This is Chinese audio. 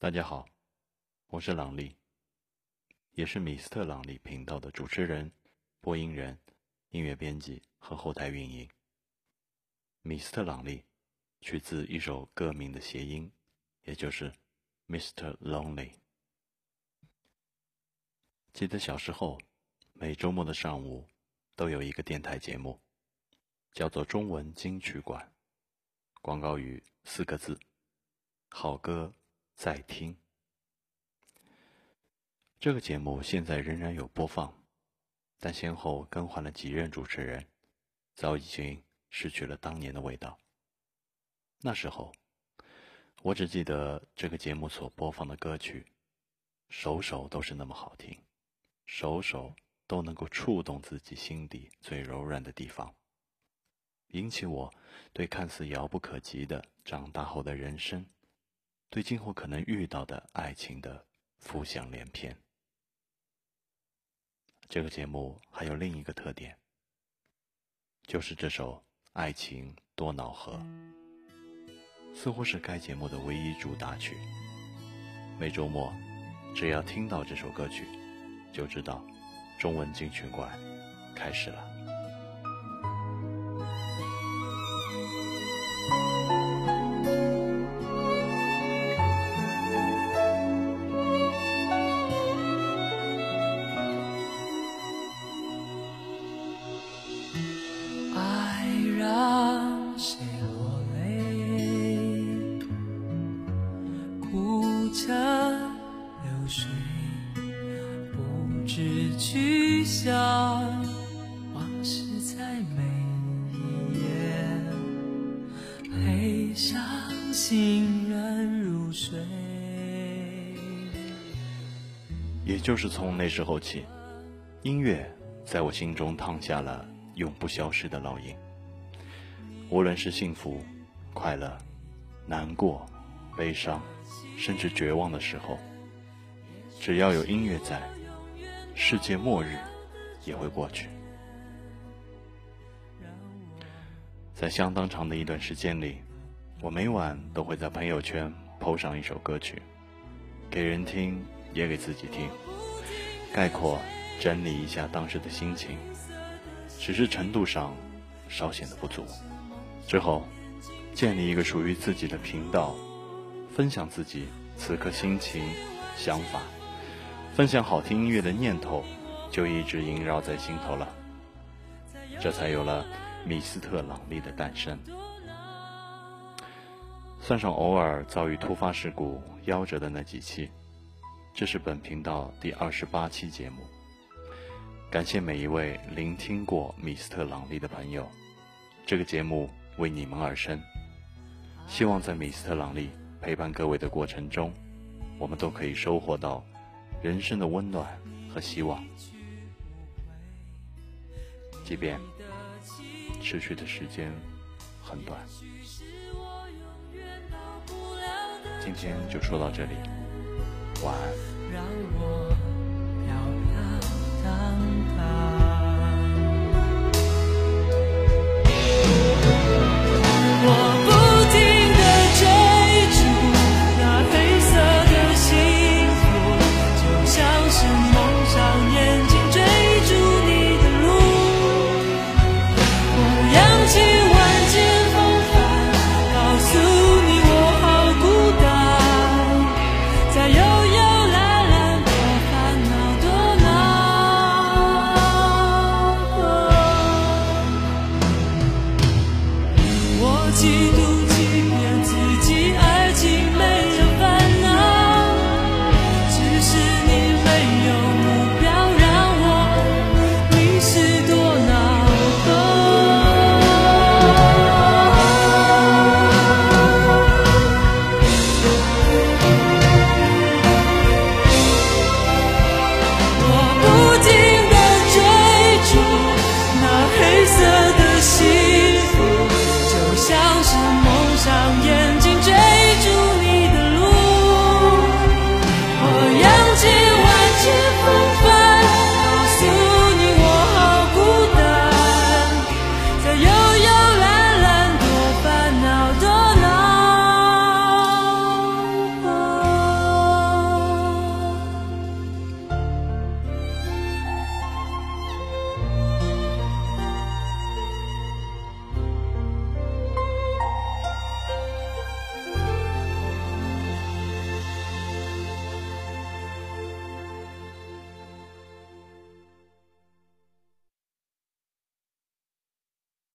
大家好，我是朗丽，也是米斯特朗丽频道的主持人、播音人、音乐编辑和后台运营。米斯特朗丽取自一首歌名的谐音，也就是 Mr. Lonely。记得小时候，每周末的上午都有一个电台节目，叫做《中文金曲馆》，广告语四个字：好歌。在听这个节目，现在仍然有播放，但先后更换了几任主持人，早已经失去了当年的味道。那时候，我只记得这个节目所播放的歌曲，首首都是那么好听，首首都能够触动自己心底最柔软的地方，引起我对看似遥不可及的长大后的人生。对今后可能遇到的爱情的浮想联翩。这个节目还有另一个特点，就是这首《爱情多恼河》似乎是该节目的唯一主打曲。每周末，只要听到这首歌曲，就知道中文金曲馆开始了。也就是从那时候起，音乐在我心中烫下了永不消失的烙印。无论是幸福、快乐、难过、悲伤，甚至绝望的时候，只要有音乐在，世界末日也会过去。在相当长的一段时间里，我每晚都会在朋友圈 PO 上一首歌曲，给人听，也给自己听。概括整理一下当时的心情，只是程度上稍显得不足。之后，建立一个属于自己的频道，分享自己此刻心情、想法，分享好听音乐的念头，就一直萦绕在心头了。这才有了米斯特朗利的诞生。算上偶尔遭遇突发事故夭折的那几期。这是本频道第二十八期节目，感谢每一位聆听过米斯特朗利的朋友，这个节目为你们而生。希望在米斯特朗利陪伴各位的过程中，我们都可以收获到人生的温暖和希望。即便持续的时间很短，今天就说到这里。晚安。